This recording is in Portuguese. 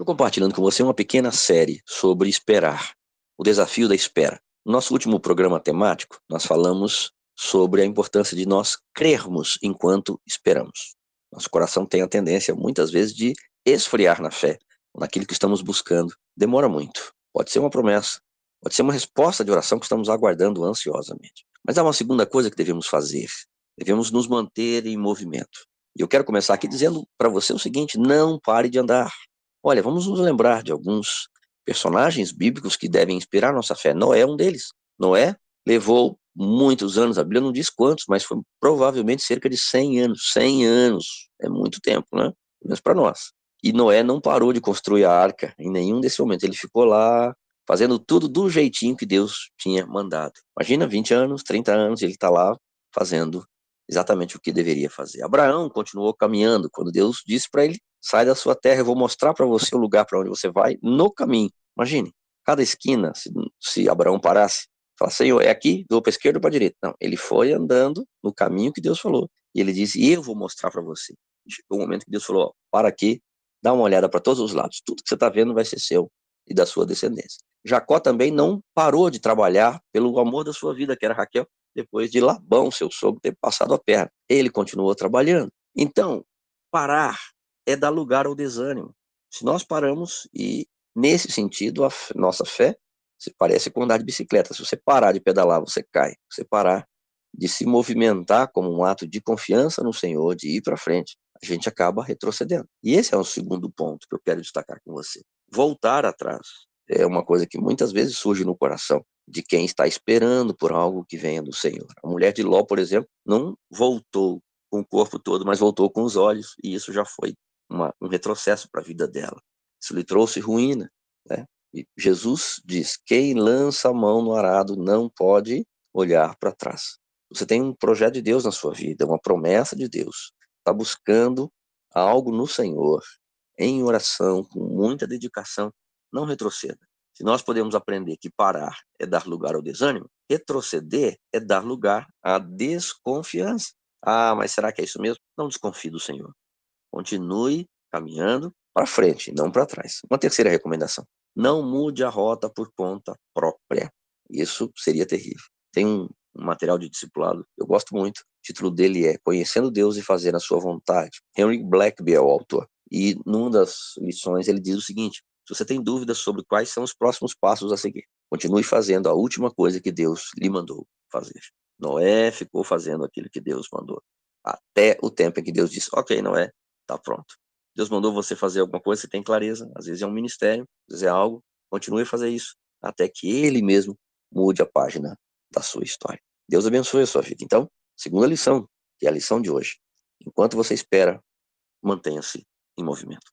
Estou compartilhando com você uma pequena série sobre esperar, o desafio da espera. No nosso último programa temático, nós falamos sobre a importância de nós crermos enquanto esperamos. Nosso coração tem a tendência, muitas vezes, de esfriar na fé, naquilo que estamos buscando. Demora muito. Pode ser uma promessa, pode ser uma resposta de oração que estamos aguardando ansiosamente. Mas há uma segunda coisa que devemos fazer: devemos nos manter em movimento. E eu quero começar aqui dizendo para você o seguinte: não pare de andar. Olha, vamos nos lembrar de alguns personagens bíblicos que devem inspirar nossa fé. Noé é um deles. Noé levou muitos anos, a Bíblia não diz quantos, mas foi provavelmente cerca de 100 anos. 100 anos é muito tempo, né? Pelo menos para nós. E Noé não parou de construir a arca em nenhum desse momento. Ele ficou lá fazendo tudo do jeitinho que Deus tinha mandado. Imagina 20 anos, 30 anos, ele está lá fazendo exatamente o que deveria fazer. Abraão continuou caminhando quando Deus disse para ele: sai da sua terra, eu vou mostrar para você o lugar para onde você vai no caminho. Imagine, cada esquina, se, se Abraão parasse, falasse: Senhor, é aqui, vou para a esquerda ou para a direita. Não, ele foi andando no caminho que Deus falou. E ele disse: eu vou mostrar para você. chegou o momento que Deus falou: para aqui, dá uma olhada para todos os lados. Tudo que você está vendo vai ser seu e da sua descendência. Jacó também não parou de trabalhar pelo amor da sua vida, que era Raquel, depois de Labão, seu sogro, ter passado a perna. Ele continuou trabalhando. Então, parar é dar lugar ao desânimo. Se nós paramos, e nesse sentido, a nossa fé se parece com andar de bicicleta. Se você parar de pedalar, você cai. Se você parar de se movimentar como um ato de confiança no Senhor, de ir para frente, a gente acaba retrocedendo. E esse é o segundo ponto que eu quero destacar com você. Voltar atrás é uma coisa que muitas vezes surge no coração de quem está esperando por algo que venha do Senhor. A mulher de Ló, por exemplo, não voltou com o corpo todo, mas voltou com os olhos, e isso já foi uma, um retrocesso para a vida dela. Isso lhe trouxe ruína. Né? E Jesus diz: quem lança a mão no arado não pode olhar para trás. Você tem um projeto de Deus na sua vida, uma promessa de Deus. Está buscando algo no Senhor, em oração, com muita dedicação. Não retroceda. Se nós podemos aprender que parar é dar lugar ao desânimo, retroceder é dar lugar à desconfiança. Ah, mas será que é isso mesmo? Não desconfie do Senhor. Continue caminhando para frente, não para trás. Uma terceira recomendação: não mude a rota por conta própria. Isso seria terrível. Tem um, material de discipulado, eu gosto muito. O título dele é Conhecendo Deus e Fazer a Sua Vontade. Henry Blackby é o autor. E numa das lições ele diz o seguinte: se você tem dúvidas sobre quais são os próximos passos a seguir, continue fazendo a última coisa que Deus lhe mandou fazer. Noé ficou fazendo aquilo que Deus mandou. Até o tempo em que Deus disse: Ok, Noé, está pronto. Deus mandou você fazer alguma coisa, você tem clareza. Às vezes é um ministério, às vezes é algo. Continue a fazer isso. Até que Ele mesmo mude a página da sua história. Deus abençoe a sua vida. Então, segunda lição, que é a lição de hoje. Enquanto você espera, mantenha-se em movimento.